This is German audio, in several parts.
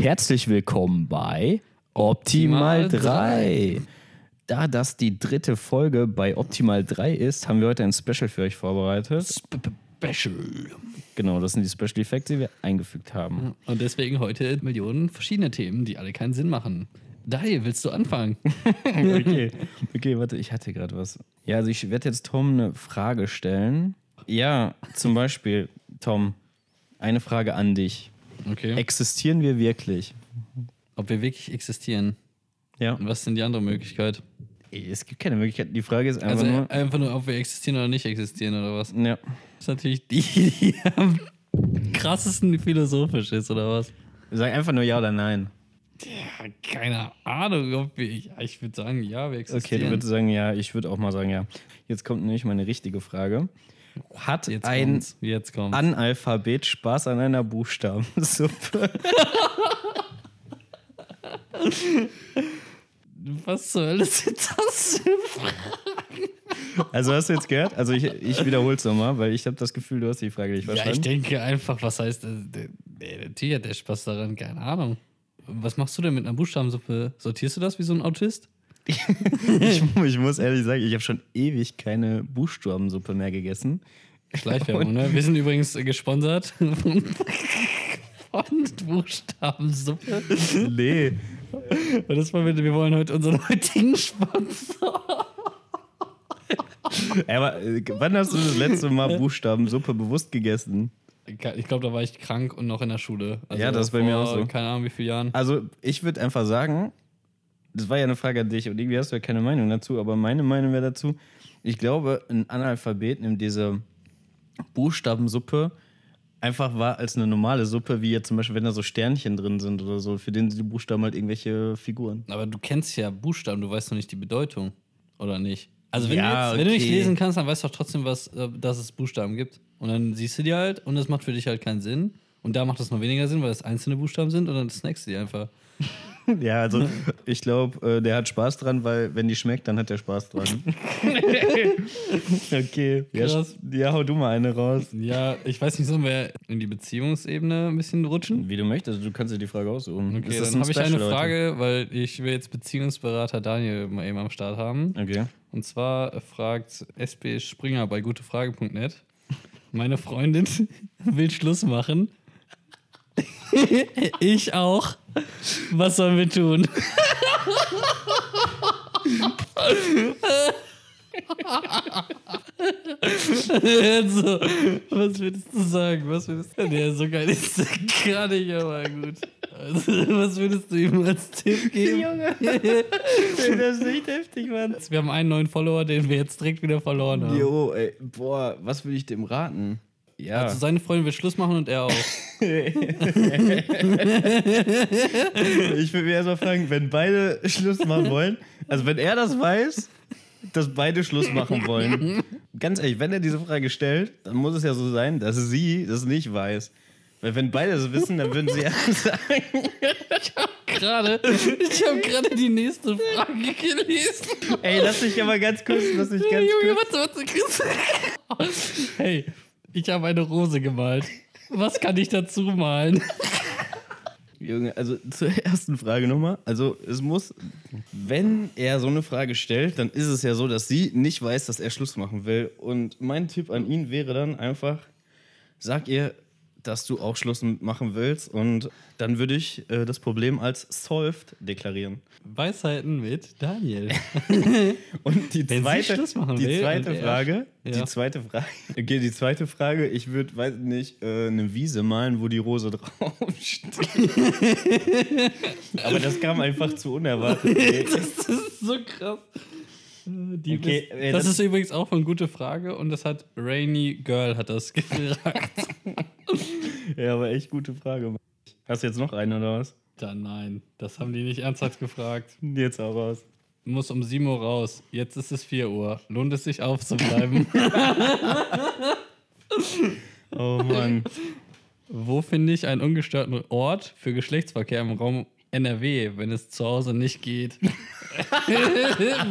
Herzlich willkommen bei Optimal Optimal 3. Da das die dritte Folge bei Optimal 3 ist, haben wir heute ein Special für euch vorbereitet. Special. Genau, das sind die Special Effects, die wir eingefügt haben. Und deswegen heute Millionen verschiedene Themen, die alle keinen Sinn machen. Daher willst du anfangen? Okay, okay, warte, ich hatte gerade was. Ja, also ich werde jetzt Tom eine Frage stellen. Ja, zum Beispiel, Tom, eine Frage an dich. Okay. Existieren wir wirklich? Ob wir wirklich existieren? Ja. Und was denn die andere Möglichkeit? Es gibt keine Möglichkeit. Die Frage ist einfach Also nur. einfach nur, ob wir existieren oder nicht existieren oder was? Ja. Das ist natürlich die, die am krassesten philosophisch ist oder was? Sag einfach nur ja oder nein. Ja, keine Ahnung, ob wir. Ja, ich würde sagen, ja, wir Okay, existieren. du würdest sagen ja. Ich würde auch mal sagen ja. Jetzt kommt nämlich meine richtige Frage. Hat jetzt ein kommt's. Jetzt kommt. Analphabet Spaß an einer Buchstabensuppe? Was zur Hölle sind das für Fragen? Also hast du jetzt gehört? Also ich, ich wiederhole es nochmal, weil ich habe das Gefühl, du hast die Frage nicht Ja, ich verstanden. denke einfach, was heißt, äh, der, natürlich hat der Spaß daran, keine Ahnung. Was machst du denn mit einer Buchstabensuppe? Sortierst du das wie so ein Autist? ich, ich muss ehrlich sagen, ich habe schon ewig keine Buchstabensuppe mehr gegessen. Schleichwerbung, ne? Wir sind übrigens gesponsert von, von Buchstabensuppe. Nee. Und das war, wir wollen heute unseren heutigen Sponsor. Aber äh, wann hast du das letzte Mal Buchstabensuppe bewusst gegessen? Ich glaube, da war ich krank und noch in der Schule. Also Ja, das ist bei mir auch so. Keine Ahnung, wie viele Jahren. Also ich würde einfach sagen, das war ja eine Frage an dich und irgendwie hast du ja keine Meinung dazu, aber meine Meinung wäre dazu, ich glaube, ein Analphabet nimmt diese Buchstabensuppe einfach wahr als eine normale Suppe, wie jetzt zum Beispiel, wenn da so Sternchen drin sind oder so, für den sind die Buchstaben halt irgendwelche Figuren. Aber du kennst ja Buchstaben, du weißt noch nicht die Bedeutung, oder nicht? Also wenn, Ja, du, jetzt, wenn du nicht okay. lesen kannst, dann weißt du doch trotzdem, was, äh, dass es Buchstaben gibt. Und dann siehst du die halt und das macht für dich halt keinen Sinn. Und da macht das noch weniger Sinn, weil es einzelne Buchstaben sind und dann snackst du die einfach. Ja, also ich glaube, äh, der hat Spaß dran, weil wenn die schmeckt, dann hat er Spaß dran. okay, ja, Krass. ja, hau du mal eine raus. Ja, ich weiß nicht, sollen wir in die Beziehungsebene ein bisschen rutschen? Wie du möchtest, du kannst dir die Frage aussuchen. Okay, Ist das dann habe ich eine? Frage, weil ich will jetzt Beziehungsberater Daniel mal eben am Start haben. Okay. Und zwar fragt SB Springer bei gutefrage.net. Meine Freundin will Schluss machen. ich auch. Was sollen wir tun? so, was würdest du sagen? Was würdest du Nee, so geil ist das gar nicht, aber gut. Also, was würdest du ihm als Tipp geben? Junge, das ist nicht heftig, Mann. Wir haben einen neuen Follower, den wir jetzt direkt wieder verloren haben. Jo, ey, boah, was will ich dem raten? Ja. Also seine Freundin will Schluss machen und er auch. ich würde mir erstmal fragen, wenn beide Schluss machen wollen, also wenn er das weiß, dass beide Schluss machen wollen, ganz ehrlich, wenn er diese Frage stellt, dann muss es ja so sein, dass sie das nicht weiß. Weil wenn beide das wissen, dann würden sie ja sagen, Gerade, ich habe gerade die nächste Frage gelesen. ey, lass mich aber ganz kurz, lass mich ganz Junge, kurz. warte, warte, Chris. Hey, ich habe eine Rose gemalt. Was kann ich dazu malen? Junge, also zur ersten Frage nochmal. Also es muss, wenn er so eine Frage stellt, dann ist es ja so, dass sie nicht weiß, dass er Schluss machen will. Und mein Tipp an ihn wäre dann einfach, sag ihr, dass du auch Schluss machen willst und dann würde ich äh, das Problem als solved deklarieren. Weisheiten mit Daniel. Und die zweite, die zweite Frage, Ja. die zweite Frage, okay, die zweite Frage, ich würde, weiß nicht, äh, eine Wiese malen, wo die Rose draufsteht. Aber das kam einfach zu unerwartet. Das ist so krass. Die Okay, ist, ey, das, das- ist übrigens auch eine gute Frage und das hat Rainy Girl hat das gefragt. Ja, aber echt gute Frage. Hast du jetzt noch eine oder was? Dann nein, das haben die nicht ernsthaft gefragt. Jetzt auch raus. Muss um 7 Uhr raus. Jetzt ist es 4 Uhr. Lohnt es sich aufzubleiben? Oh Mann. Wo finde ich einen ungestörten Ort für Geschlechtsverkehr im Raum NRW, wenn es zu Hause nicht geht?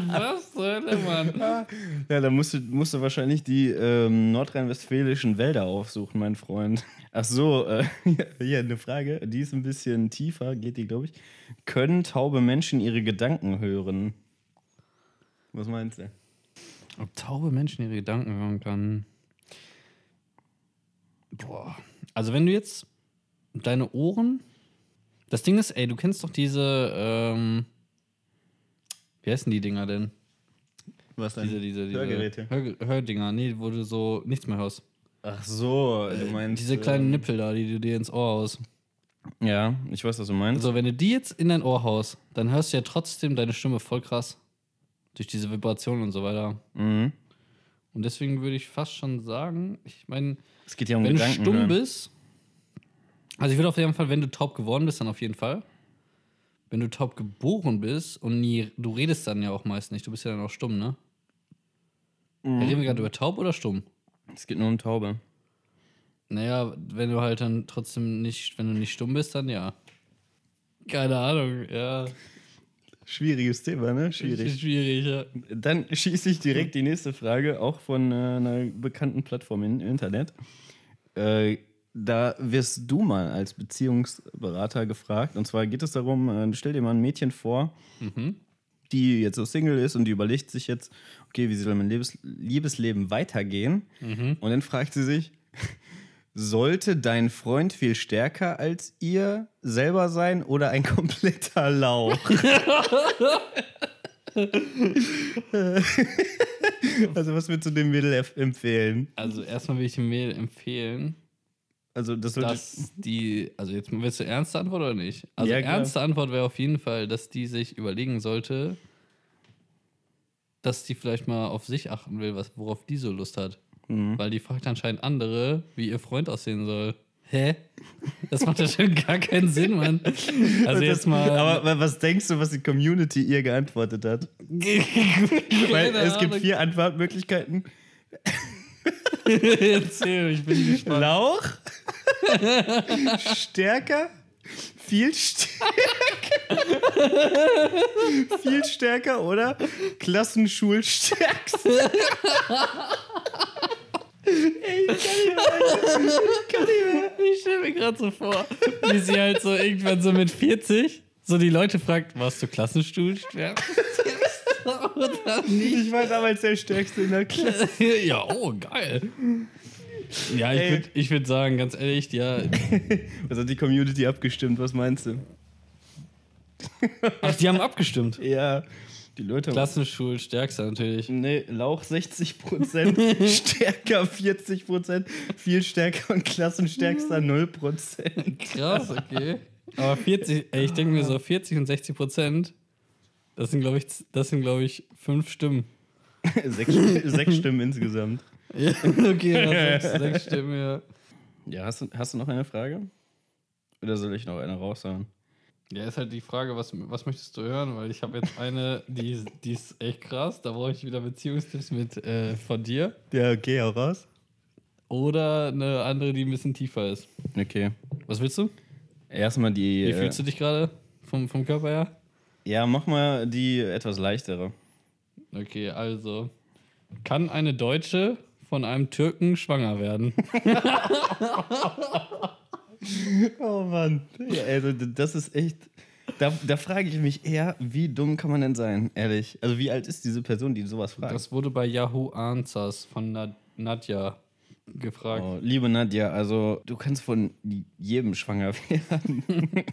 Was zur Hölle, Mann? Ja, da musst du, musst du wahrscheinlich die ähm, nordrhein-westfälischen Wälder aufsuchen, mein Freund. Ach so, äh, hier eine Frage, die ist ein bisschen tiefer, geht die, glaube ich. Können taube Menschen ihre Gedanken hören? Was meinst du? Ob taube Menschen ihre Gedanken hören können? Boah. Also wenn du jetzt deine Ohren... Das Ding ist, ey, du kennst doch diese... Ähm, wie heißen die Dinger denn? Was denn? Diese, diese, diese Hörgeräte. Hör, Hördinger, nee, wo du so nichts mehr hörst. Ach so, du meinst. Diese kleinen ähm, Nippel da, die du dir ins Ohr haust. Ja, ich weiß, was du meinst. Also, wenn du die jetzt in dein Ohr haust, dann hörst du ja trotzdem deine Stimme voll krass. Durch diese Vibrationen und so weiter. Mhm. Und deswegen würde ich fast schon sagen, ich meine, Es geht ja um wenn du Gedanken. stumm hören. bist, also ich würde auf jeden Fall, wenn du taub geworden bist, dann auf jeden Fall. Wenn du taub geboren bist und nie, du redest dann ja auch meist nicht, du bist ja dann auch stumm, ne? Mhm. Reden wir gerade über taub oder stumm? Es geht nur um Taube. Naja, wenn du halt dann trotzdem nicht, wenn du nicht stumm bist, dann ja. Keine Ahnung, ja. Schwieriges Thema, ne? Schwierig. Schwierig, ja. Dann schieße ich direkt die nächste Frage, auch von äh, einer bekannten Plattform im Internet. Äh, da wirst du mal als Beziehungsberater gefragt. Und zwar geht es darum, äh, stell dir mal ein Mädchen vor, die jetzt so Single ist und die überlegt sich jetzt, okay, wie soll mein Liebes Liebesleben weitergehen? Und dann fragt sie sich, sollte dein Freund viel stärker als ihr selber sein oder ein kompletter Lauch? also, was würdest du dem Mädel empfehlen? Also erstmal will ich dem Mädel empfehlen, Also, das sollte. dass die, also jetzt willst du ernste Antwort oder nicht? Also Ja, ernste Antwort wäre auf jeden Fall, dass die sich überlegen sollte, dass die vielleicht mal auf sich achten will, was, worauf die so Lust hat. Mhm. Weil die fragt anscheinend andere, wie ihr Freund aussehen soll. Hä? Das macht ja schon gar keinen Sinn, Mann. Also jetzt mal. Aber wa- was denkst du, was die Community ihr geantwortet hat? Weil es gibt vier Antwortmöglichkeiten: Erzähl, ich bin gespannt. Lauch, stärker, viel stärker, viel stärker oder Klassenschulstärkste. Ey, ich kann nicht mehr. Ich kann nicht mehr. Ich stelle mir gerade so vor, wie sie halt so irgendwann so mit 40 so die Leute fragt, warst du Klassenstuhl schwer? Oder nicht? Ich war damals der Stärkste in der Klasse. ja, oh, geil. Ja, ich würde ich würd sagen, ganz ehrlich, ja. Was hat die Community abgestimmt? Was meinst du? Ach, die haben abgestimmt. Ja, die Leute. Klassenstuhl stärkster natürlich. Nee, Lauch 60%, stärker 40%, viel stärker und klassenstärkster 0%. Krass, okay. Aber 40, ey, ich denke mir so 40 und 60 Prozent, das sind, glaube ich, das sind, glaube ich, fünf Stimmen. sechs, sechs Stimmen insgesamt. Ja, okay, ja, sechs, sechs Stimmen, ja. Ja, hast du, hast du noch eine Frage? Oder soll ich noch eine raushauen? Ja, ist halt die Frage, was, was möchtest du hören? Weil ich habe jetzt eine, die, ist- die ist echt krass. Da brauche ich wieder Beziehungstipps mit äh, von dir. Ja, okay, auch raus. Oder eine andere, die ein bisschen tiefer ist. Okay. Was willst du? Erstmal die. Wie äh, fühlst du dich gerade vom, vom Körper her? Ja, mach mal die etwas leichtere. Okay, also. Kann eine Deutsche von einem Türken schwanger werden? Oh Mann. Ja, also, das ist echt. Da, da frage ich mich eher, wie dumm kann man denn sein? Ehrlich. Also, wie alt ist diese Person, die sowas fragt? Das wurde bei Yahoo Answers von Nad Nadja gefragt. Oh, liebe Nadja, also du kannst von jedem schwanger werden.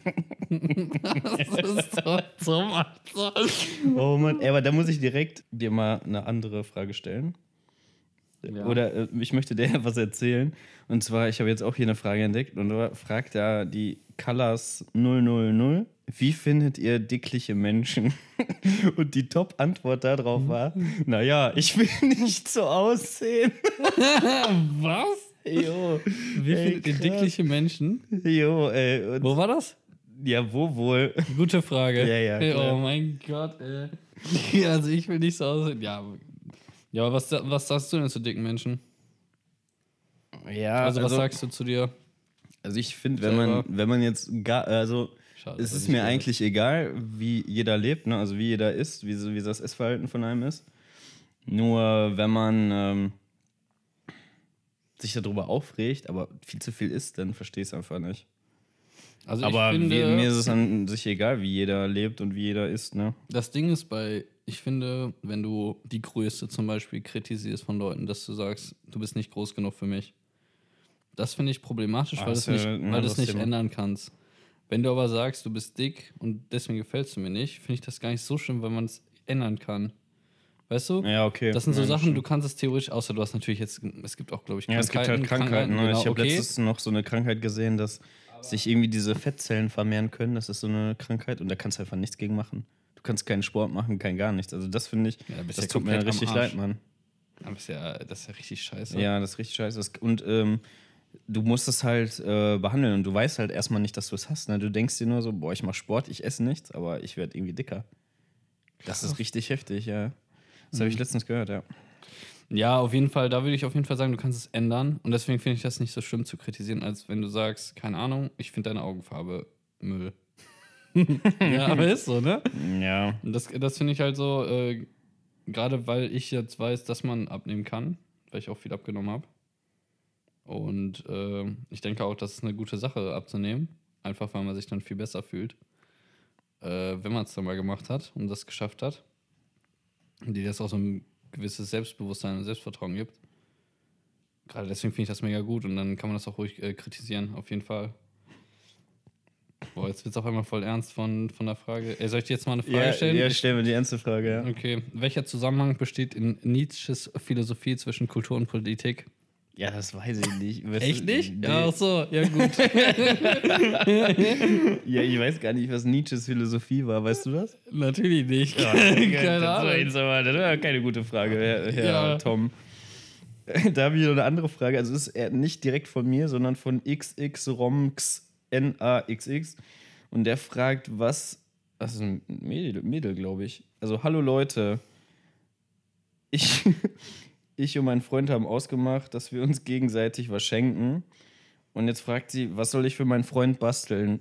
Das ist doch zum Alter. Oh Mann, ey, aber da muss ich direkt dir mal eine andere Frage stellen. Ja. Oder äh, ich möchte dir was erzählen. Und zwar, ich habe jetzt auch hier eine Frage entdeckt und da fragt da die Colors 000, wie findet ihr dickliche Menschen? Und die Top-Antwort darauf war, naja, ich will nicht so aussehen. Was? Jo, Wie Ey, findet ihr krass. dickliche Menschen? jo, ey. Wo war das? ja, wo wohl? Gute Frage. Ja, ja, klar. oh mein Gott, ey. Also ich will nicht so aussehen. Ja, ja aber was, was sagst du denn zu dicken Menschen? Ja, Also, was sagst du zu dir? Also ich finde, wenn man, wenn man jetzt gar, also Schade, es ist mir eigentlich egal, wie jeder lebt, ne? also wie jeder ist, wie, wie das Essverhalten von einem ist. Nur wenn man ähm, sich darüber aufregt, aber viel zu viel isst, dann verstehe ich es einfach nicht. Also aber finde, wie, mir ist es an sich egal, wie jeder lebt und wie jeder isst. Ne? Das Ding ist bei, ich finde, wenn du die Größe zum Beispiel kritisierst von Leuten, dass du sagst, du bist nicht groß genug für mich. Das finde ich problematisch, Ah, weil das du es ist ja nicht, ein weil anderes nicht Thema. ändern kannst. Wenn du aber sagst, du bist dick und deswegen gefällst du mir nicht, finde ich das gar nicht so schlimm, weil man es ändern kann. Weißt du? Ja, okay. Das sind so Ja, Sachen, du kannst es theoretisch, außer du hast natürlich jetzt, es gibt auch, glaube ich, Ja, es gibt halt Krankheiten. ne? genau, ich habe okay. letztens noch so eine Krankheit gesehen, dass sich irgendwie diese Fettzellen vermehren können. Das ist so eine Krankheit und da kannst du einfach nichts gegen machen. Du kannst keinen Sport machen, kein gar nichts. Also das finde ich, Ja, da das ja tut mir richtig leid, Mann. Aber das ist ja, das ist ja richtig scheiße. Ja, das ist richtig scheiße. Und ähm, du musst es halt äh, behandeln und du weißt halt erstmal nicht, dass du es hast. Ne? Du denkst dir nur so, boah, ich mache Sport, ich esse nichts, aber ich werde irgendwie dicker. Das ist richtig heftig, ja. Das Mhm. habe ich letztens gehört, ja. Ja, auf jeden Fall, da würde ich auf jeden Fall sagen, du kannst es ändern. Und deswegen finde ich das nicht so schlimm zu kritisieren, als wenn du sagst, keine Ahnung, ich finde deine Augenfarbe Müll. ja, aber ist so, ne? Ja. Das, das finde ich halt so, äh, gerade weil ich jetzt weiß, dass man abnehmen kann, weil ich auch viel abgenommen habe. Und äh, ich denke auch, das ist eine gute Sache abzunehmen. Einfach weil man sich dann viel besser fühlt, äh, wenn man es dann mal gemacht hat und das geschafft hat. Und dir das auch so ein gewisses Selbstbewusstsein und Selbstvertrauen gibt. Gerade deswegen finde ich das mega gut und dann kann man das auch ruhig äh, kritisieren, auf jeden Fall. Boah, jetzt wird es auf einmal voll ernst von, von der Frage. Ey, soll ich dir jetzt mal eine Frage Ja, stellen? ja, Ich- stell mir die ernste Frage, ja. Okay. Welcher Zusammenhang besteht in Nietzsches Philosophie zwischen Kultur und Politik? Ja, das weiß ich nicht. Weißt Echt nicht? Nee. Ach so, ja gut. Ja, ich weiß gar nicht, was Nietzsches Philosophie war. Weißt du das? Natürlich nicht. Ja, Keine das war Ahnung. jetzt aber- Das war keine gute Frage, Herr, Herr Ja. Tom. Da habe ich noch eine andere Frage. Also es ist eher nicht direkt von mir, sondern von XXRomX NAXX. Und der fragt, was. Das ist ein Mädel, Mädel glaube ich. Also, hallo Leute. Ich, ich und mein Freund haben ausgemacht, dass wir uns gegenseitig was schenken. Und jetzt fragt sie, was soll ich für meinen Freund basteln?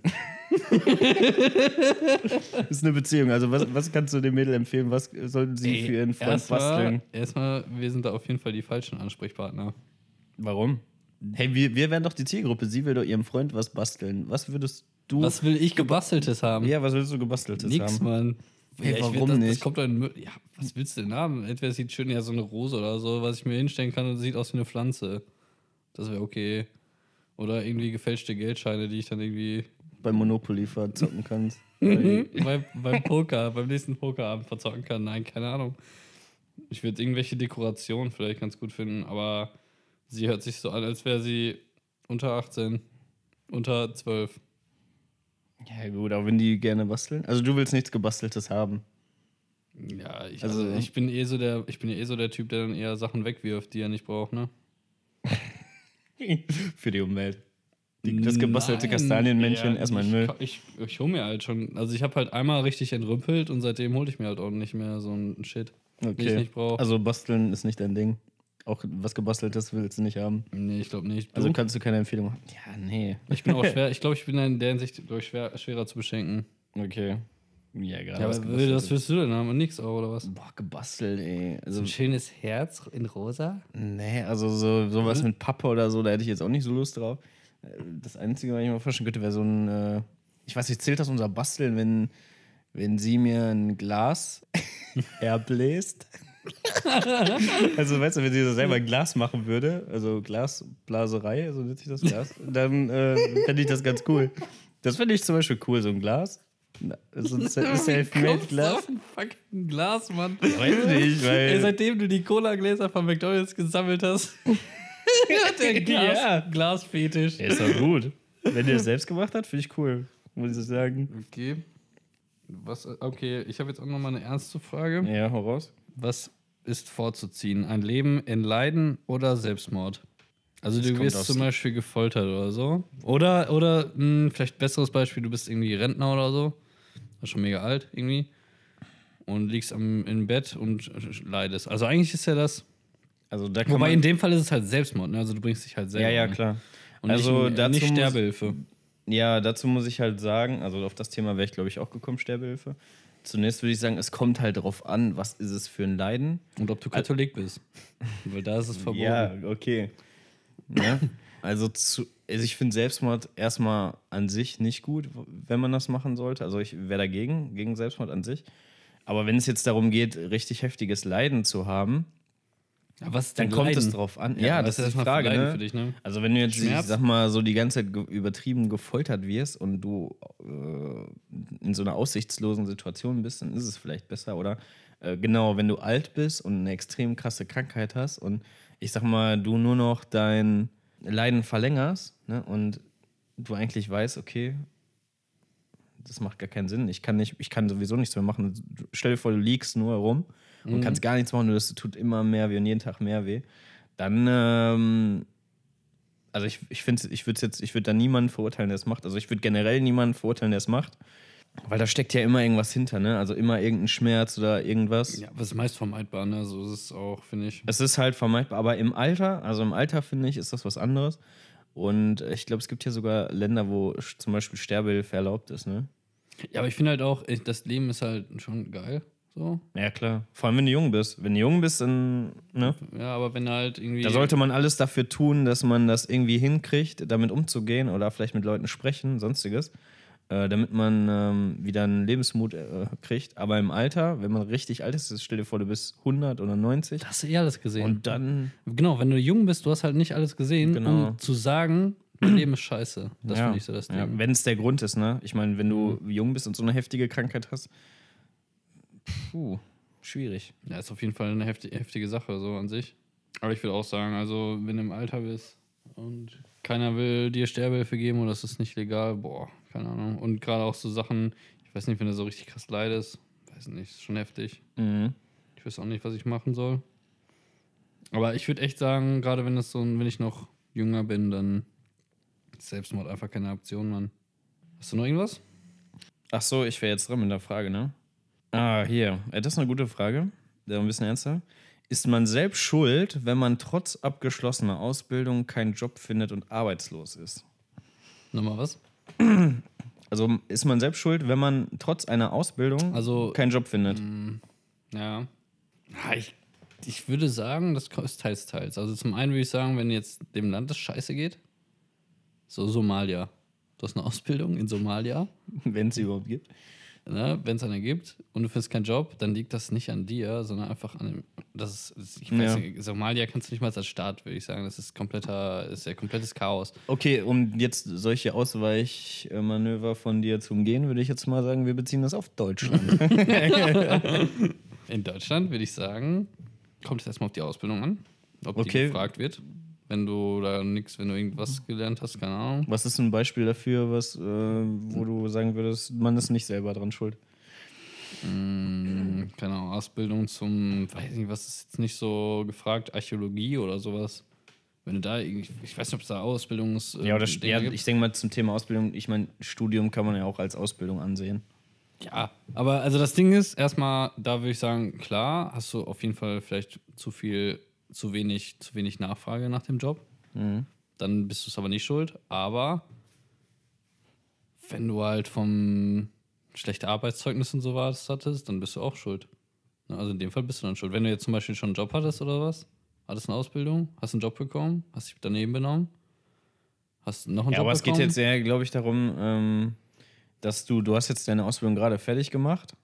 das ist eine Beziehung. Also, was, was kannst du dem Mädel empfehlen? Was sollten sie für ihren Freund erstmal, basteln? erstmal, wir sind da auf jeden Fall die falschen Ansprechpartner. Warum? Hey, wir, wir wären doch die Zielgruppe. Sie will doch ihrem Freund was basteln. Was würdest du. Was will ich gebasteltes haben? ja, was willst du gebasteltes Nix, haben? Mann. Hey, ich warum das, Das nicht? kommt doch in Müll. Ja, was willst du denn haben? Entweder sieht schön ja so eine Rose oder so, was ich mir hinstellen kann und sieht aus wie eine Pflanze. Das wäre okay. Oder irgendwie gefälschte Geldscheine, die ich dann irgendwie Bei Monopoly verzocken kannst. bei, beim Poker, beim nächsten Pokerabend verzocken kann. Nein, keine Ahnung. Ich würde irgendwelche Dekorationen vielleicht ganz gut finden, aber sie hört sich so an, als wäre sie unter 18, unter 12. Ja, gut, aber wenn die gerne basteln. Also, du willst nichts gebasteltes haben. Ja, ich, Also- also, ich bin eh so der, ich bin ja eh so der Typ, der dann eher Sachen wegwirft, die er nicht braucht, ne? Für die Umwelt. Die, das gebastelte. Kastanienmännchen Ja, erstmal in ich, Müll. Ich, ich hole mir halt schon, also ich habe halt einmal richtig entrümpelt und seitdem hole ich mir halt auch nicht mehr so einen Shit, den ich nicht brauche. Also, basteln ist nicht dein Ding. Auch was gebasteltes willst du nicht haben. nee, ich glaube nicht. Also, Du? kannst du keine Empfehlung haben. Ja, nee. ich bin auch schwer, ich glaube, ich bin in der Hinsicht ich, schwer, schwerer zu beschenken. Okay. Ja, gerade. Ja, was will, was willst du denn haben? Nix auch, oder was? Boah, gebastelt, ey. Also, ein schönes Herz in rosa? nee, also so, sowas mit Pappe oder so, da hätte ich jetzt auch nicht so Lust drauf. Das Einzige, was ich mir vorstellen könnte, wäre so ein. Äh, ich weiß nicht, zählt das unser Basteln, wenn, wenn sie mir ein Glas erbläst? also, weißt du, wenn sie so selber ein Glas machen würde, also Glasblaserei, so nennt sich das Glas, dann äh, fände ich das ganz cool. Das finde ich zum Beispiel cool, so ein Glas. So ein Se- Selfmade-Glas. fucking Glas, Mann. Weiß nicht, Ey, weil. seitdem du die Cola-Gläser von McDonalds gesammelt hast, hat der Glas, Ja. Glasfetisch. Der ist doch gut. Wenn der es selbst gemacht hat, finde ich cool. Muss ich sagen. Okay. Was, okay, ich habe jetzt auch noch mal eine ernste Frage. Ja, hau raus. Was ist vorzuziehen? Ein Leben in Leiden oder Selbstmord? Also Das du wirst zum Beispiel gefoltert oder so. Oder, oder mh, vielleicht besseres Beispiel, du bist irgendwie Rentner oder so. Schon mega alt irgendwie. Und liegst am, im Bett und leidest. Also eigentlich ist ja das. Also da Wobei in dem Fall ist es halt Selbstmord, ne? Also du bringst dich halt selber. Ja, ja, klar. Und Also nicht, dazu nicht Sterbehilfe. Ja, dazu muss ich halt sagen, also auf das Thema wäre ich, glaube ich, auch gekommen, Sterbehilfe. Zunächst würde ich sagen, es kommt halt darauf an, was ist es für ein Leiden. Und ob du Katholik bist. Weil da ist es verboten. Ja, okay. Ja? Also, zu, also ich finde Selbstmord erstmal an sich nicht gut, wenn man das machen sollte. Also ich wäre dagegen, gegen Selbstmord an sich. Aber wenn es jetzt darum geht, richtig heftiges Leiden zu haben, Aber was dann kommt Leiden? es drauf an. Ja, was das ist die Frage. Ne? für dich, ne? Also wenn du jetzt, Schmerz? ich sag mal, so die ganze Zeit übertrieben gefoltert wirst und du äh, in so einer aussichtslosen Situation bist, dann ist es vielleicht besser. Oder äh, genau, wenn du alt bist und eine extrem krasse Krankheit hast und ich sag mal, du nur noch dein Leiden verlängerst ne, und du eigentlich weißt, okay, das macht gar keinen Sinn. Ich kann, nicht, ich kann sowieso nichts mehr machen. Stell dir vor, du liegst nur herum und kannst gar nichts machen, nur das tut immer mehr weh und jeden Tag mehr weh. Dann, ähm, also ich, ich finde, ich würde jetzt, ich würde da niemanden verurteilen, der es macht. Also ich würde generell niemanden verurteilen, der es macht. Weil da steckt ja immer irgendwas hinter, ne? Also immer irgendein Schmerz oder irgendwas. Ja, was ist meist vermeidbar, ne? So ist es auch, finde ich. Es ist halt vermeidbar, aber im Alter, also im Alter finde ich, ist das was anderes. Und ich glaube, es gibt ja sogar Länder, wo zum Beispiel Sterbehilfe erlaubt ist, ne? Ja, aber ich finde halt auch, das Leben ist halt schon geil. So. Ja, klar. Vor allem, wenn du jung bist. Wenn du jung bist, dann, ne? Ja, aber wenn du halt irgendwie. Da sollte man alles dafür tun, dass man das irgendwie hinkriegt, damit umzugehen oder vielleicht mit Leuten sprechen, sonstiges, äh, damit man ähm, wieder einen Lebensmut äh, kriegt. Aber im Alter, wenn man richtig alt ist, stell dir vor, du bist 100 oder 90 hast du eh alles gesehen. und dann. genau, wenn du jung bist, du hast halt nicht alles gesehen, Genau. um zu sagen, dein Leben ist scheiße. Das ja, finde ich so das Ding. ja, wenn es der Grund ist, ne? Ich meine, wenn du jung bist und so eine heftige Krankheit hast, puh, schwierig. Ja, ist auf jeden Fall eine heftige, heftige Sache, so an sich. Aber ich würde auch sagen, also, wenn du im Alter bist und keiner will dir Sterbehilfe geben oder es ist nicht legal, boah, keine Ahnung. Und gerade auch so Sachen, ich weiß nicht, wenn du so richtig krass leidest, weiß nicht, ist schon heftig. Mhm. Ich weiß auch nicht, was ich machen soll. Aber ich würde echt sagen, gerade wenn das so, wenn ich noch jünger bin, dann ist Selbstmord einfach keine Option, Mann. Hast du noch irgendwas? Ach so, ich wäre jetzt dran mit der Frage, ne? Ah, hier. Äh, Das ist eine gute Frage. Der ein bisschen ernster. Ist man selbst schuld, wenn man trotz abgeschlossener Ausbildung keinen Job findet und arbeitslos ist? Nochmal was? Also ist man selbst schuld, wenn man trotz einer Ausbildung Also- keinen Job findet? Ja. ja ich, ich würde sagen, das ist teils, teils. Also zum einen würde ich sagen, wenn jetzt dem Land das scheiße geht, so Somalia. Du hast eine Ausbildung in Somalia, Wenn es sie überhaupt gibt. Ne, wenn es eine gibt und du findest keinen Job, dann liegt das nicht an dir, sondern einfach an dem. Das ist, ich weiß Ja. nicht, Somalia kannst du nicht mal als Staat, würde ich sagen. Das ist kompletter, ist ja komplettes Chaos. Okay, um jetzt solche Ausweichmanöver von dir zu umgehen, würde ich jetzt mal sagen, wir beziehen das auf Deutschland. In Deutschland würde ich sagen, kommt es erstmal auf die Ausbildung an, ob die Okay. gefragt wird. Wenn du da nichts, wenn du irgendwas gelernt hast, keine Ahnung. Was ist ein Beispiel dafür, was, äh, wo du sagen würdest, man ist nicht selber dran schuld? Mm, keine Ahnung, Ausbildung zum, weiß nicht, was ist jetzt nicht so gefragt, Archäologie oder sowas. Wenn du da irgendwie, ich weiß nicht, ob es da Ausbildungs. äh, Ja, oder ja, ich denke mal zum Thema Ausbildung, ich meine, Studium kann man ja auch als Ausbildung ansehen. Ja, aber also das Ding ist, erstmal, da würde ich sagen, klar, hast du auf jeden Fall vielleicht zu viel, zu wenig, zu wenig Nachfrage nach dem Job. Dann bist du es aber nicht schuld. Aber wenn du halt vom schlechte Arbeitszeugnis und so was hattest, dann bist du auch schuld. Na, Also in dem Fall bist du dann schuld. Wenn du jetzt zum Beispiel schon einen Job hattest oder was, hattest eine Ausbildung, hast einen Job bekommen, hast dich daneben benommen, hast noch einen Ja, Job aber es bekommen. geht jetzt eher, glaube ich, darum, ähm, dass du, du hast jetzt deine Ausbildung gerade fertig gemacht,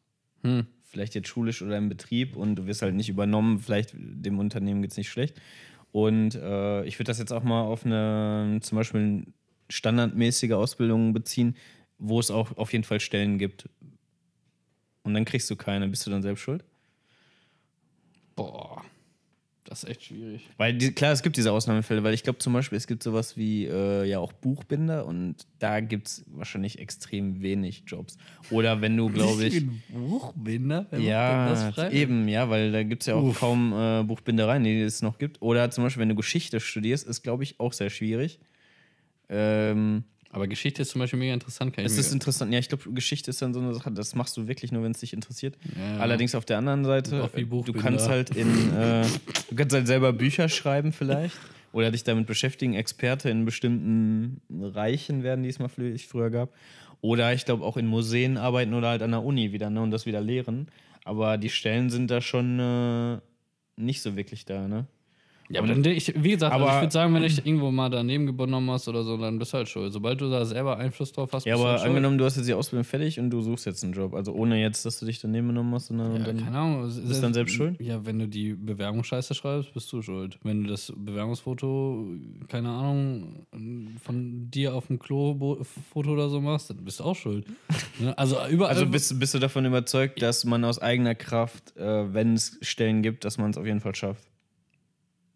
Hm. Vielleicht jetzt schulisch oder im Betrieb und du wirst halt nicht übernommen, vielleicht dem Unternehmen geht es nicht schlecht. Und äh, ich würde das jetzt auch mal auf eine zum Beispiel standardmäßige Ausbildung beziehen, wo es auch auf jeden Fall Stellen gibt. Und dann kriegst du keine, bist du dann selbst schuld? Boah, das ist echt schwierig. Weil die, klar, es gibt diese Ausnahmefälle, weil ich glaube zum Beispiel, es gibt sowas wie äh, ja auch Buchbinder und da gibt es wahrscheinlich extrem wenig Jobs. Oder wenn du, glaube ich. Buchbinder, wenn Ja, eben, ja, weil da gibt es ja auch kaum äh, Buchbindereien, die es noch gibt. Oder zum Beispiel, wenn du Geschichte studierst, ist, glaube ich, auch sehr schwierig. Ähm, Aber Geschichte ist zum Beispiel mega interessant. Kann ich es ist interessant. Ja, ich glaube, Geschichte ist dann so eine Sache, das machst du wirklich nur, wenn es dich interessiert. Ja. Allerdings auf der anderen Seite, wie du kannst halt in, äh, du kannst halt selber Bücher schreiben vielleicht. oder dich damit beschäftigen, Experte in bestimmten Reichen werden, die es mal früher gab. Oder ich glaube auch in Museen arbeiten oder halt an der Uni wieder ne, und das wieder lehren. Aber die Stellen sind da schon äh, nicht so wirklich da, ne? Ja, aber dann, ich, wie gesagt, also Aber- ich würde sagen, wenn du dich irgendwo mal daneben genommen hast oder so, dann bist du halt schuld. Sobald du da selber Einfluss drauf hast, Ja, bist du aber halt schuld. angenommen, du hast jetzt die Ausbildung fertig und du suchst jetzt einen Job. Also ohne jetzt, dass du dich daneben genommen hast, sondern Ja, dann. keine Ahnung. bist dann selbst schuld? Ja, wenn du die Bewerbung scheiße schreibst, bist du schuld. Wenn du das Bewerbungsfoto, keine Ahnung, von dir auf dem Klo-Foto oder so machst, dann bist du auch schuld. Ne? Also überall. Also bist, bist du davon überzeugt, dass man aus eigener Kraft, äh, wenn es Stellen gibt, dass man es auf jeden Fall schafft?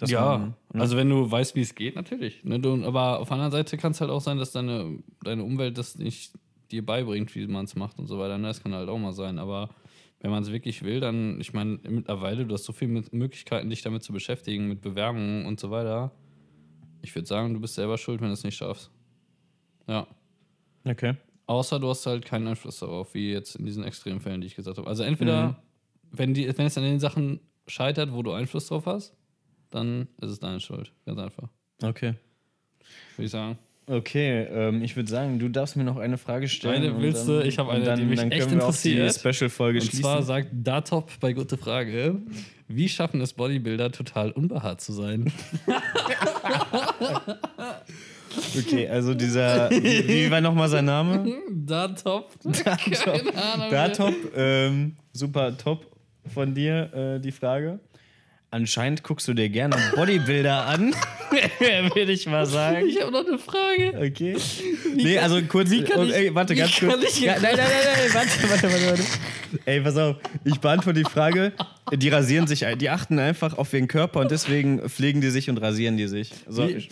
Ja, man, ne? also wenn du weißt, wie es geht, natürlich. Ne? Du, aber auf der anderen Seite kann es halt auch sein, dass deine, deine Umwelt das nicht dir beibringt, wie man es macht und so weiter. Ne? Das kann halt auch mal sein. Aber wenn man es wirklich will, dann, ich meine, mittlerweile, du hast so viele Möglichkeiten, dich damit zu beschäftigen, mit Bewerbungen und so weiter. Ich würde sagen, du bist selber schuld, wenn du es nicht schaffst. Ja. Okay. Außer du hast halt keinen Einfluss darauf, wie jetzt in diesen extremen Fällen, die ich gesagt habe. Also entweder, wenn, die, wenn es an den Sachen scheitert, wo du Einfluss drauf hast, dann ist es deine Schuld. Ganz einfach. Okay. Würde ich sagen. Okay, ähm, ich würde sagen, du darfst mir noch eine Frage stellen. Eine und willst dann- du? Ich habe und eine, dann, die mich dann echt können wir interessiert. die Special-Folge Und schließen. zwar sagt Datop bei Gute Frage, wie schaffen es Bodybuilder total unbehaart zu sein? okay, also dieser, wie, wie war nochmal sein Name? Datop? Datop. Datop, ähm, super top von dir, äh, die Frage. Anscheinend guckst du dir gerne Bodybuilder an, würde ich mal sagen. Ich habe noch eine Frage. Okay. Nee, also kurz. wie kann und, ich- ey, warte, wie ganz kurz. ich Ja, nein, nein, nein, nein, warte, warte, warte, warte. Ey, pass auf. Ich beantworte die Frage. Die rasieren sich, die achten einfach auf ihren Körper und deswegen pflegen die sich und rasieren die sich. So, Wie-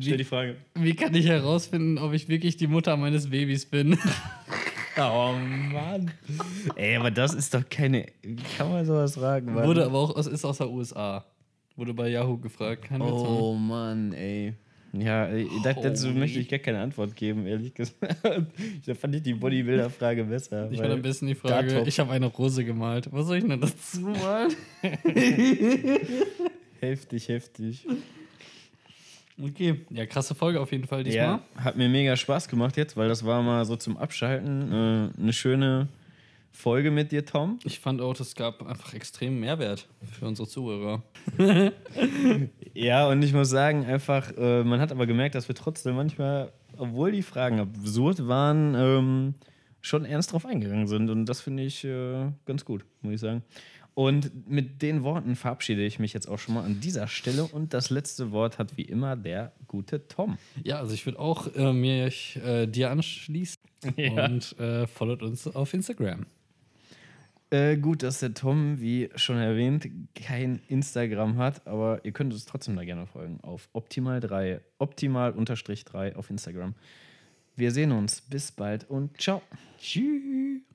stell die Frage. Wie kann ich herausfinden, ob ich wirklich die Mutter meines Babys bin? Oh Mann. Ey, aber das ist doch keine. Wie kann man sowas fragen? Mann? Wurde aber auch, es ist aus der USA. Wurde bei Yahoo gefragt. Mann. Oh Mann, ey. Ja, ey, da- dazu möchte ich gar keine Antwort geben, ehrlich gesagt. Da fand ich die Bodybuilder-Frage besser. Ich fand am besten die Frage, ich habe eine Rose gemalt. Was soll ich denn dazu malen? Heftig, heftig. Okay. Ja, krasse Folge auf jeden Fall diesmal. Ja, hat mir mega Spaß gemacht jetzt, weil das war mal so zum Abschalten äh, eine schöne Folge mit dir, Tom. Ich fand auch, es gab einfach extremen Mehrwert für unsere Zuhörer. Ja, und ich muss sagen, einfach, äh, man hat aber gemerkt, dass wir trotzdem manchmal, obwohl die Fragen absurd waren, ähm, schon ernst drauf eingegangen sind. Und das finde ich äh, ganz gut, muss ich sagen. Und mit den Worten verabschiede ich mich jetzt auch schon mal an dieser Stelle. Und das letzte Wort hat wie immer der gute Tom. Ja, also ich würde auch äh, mich äh, dir anschließen Ja. und äh, followt uns auf Instagram. Äh, gut, dass der Tom, wie schon erwähnt, kein Instagram hat, aber ihr könnt uns trotzdem da gerne folgen auf optimal3, optimal-3 auf Instagram. Wir sehen uns. Bis bald und ciao. Tschüss.